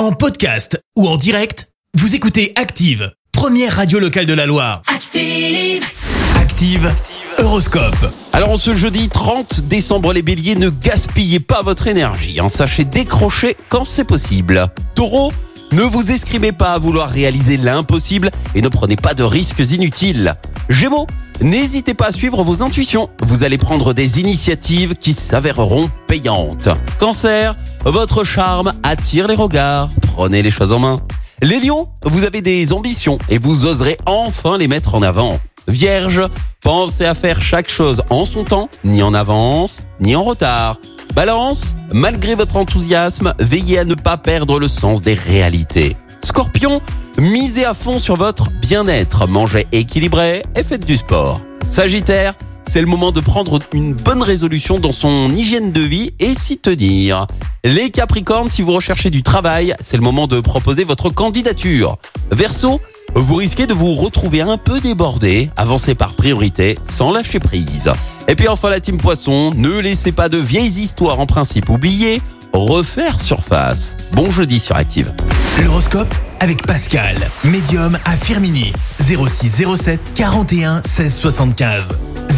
En podcast ou en direct, vous écoutez Active, première radio locale de la Loire. Active. Active, Horoscope. Alors en ce jeudi 30 décembre, les béliers, ne gaspillez pas votre énergie. hein. Sachez décrocher quand c'est possible. Taureau, ne vous escrimez pas à vouloir réaliser l'impossible et ne prenez pas de risques inutiles. Gémeaux, n'hésitez pas à suivre vos intuitions. Vous allez prendre des initiatives qui s'avéreront payantes. Cancer, votre charme attire les regards. Prenez les choses en main. Les lions, vous avez des ambitions et vous oserez enfin les mettre en avant. Vierge, pensez à faire chaque chose en son temps, ni en avance, ni en retard. Balance, malgré votre enthousiasme, veillez à ne pas perdre le sens des réalités. Scorpion, misez à fond sur votre bien-être, mangez équilibré et faites du sport. Sagittaire, c'est le moment de prendre une bonne résolution dans son hygiène de vie et s'y tenir. Les Capricornes, si vous recherchez du travail, c'est le moment de proposer votre candidature. Verseau, vous risquez de vous retrouver un peu débordé. Avancez par priorité sans lâcher prise. Et puis enfin la team Poisson, ne laissez pas de vieilles histoires en principe oubliées refaire surface. Bon jeudi sur Active. L'horoscope avec Pascal, médium à Firmini. 06 07 41 16 75.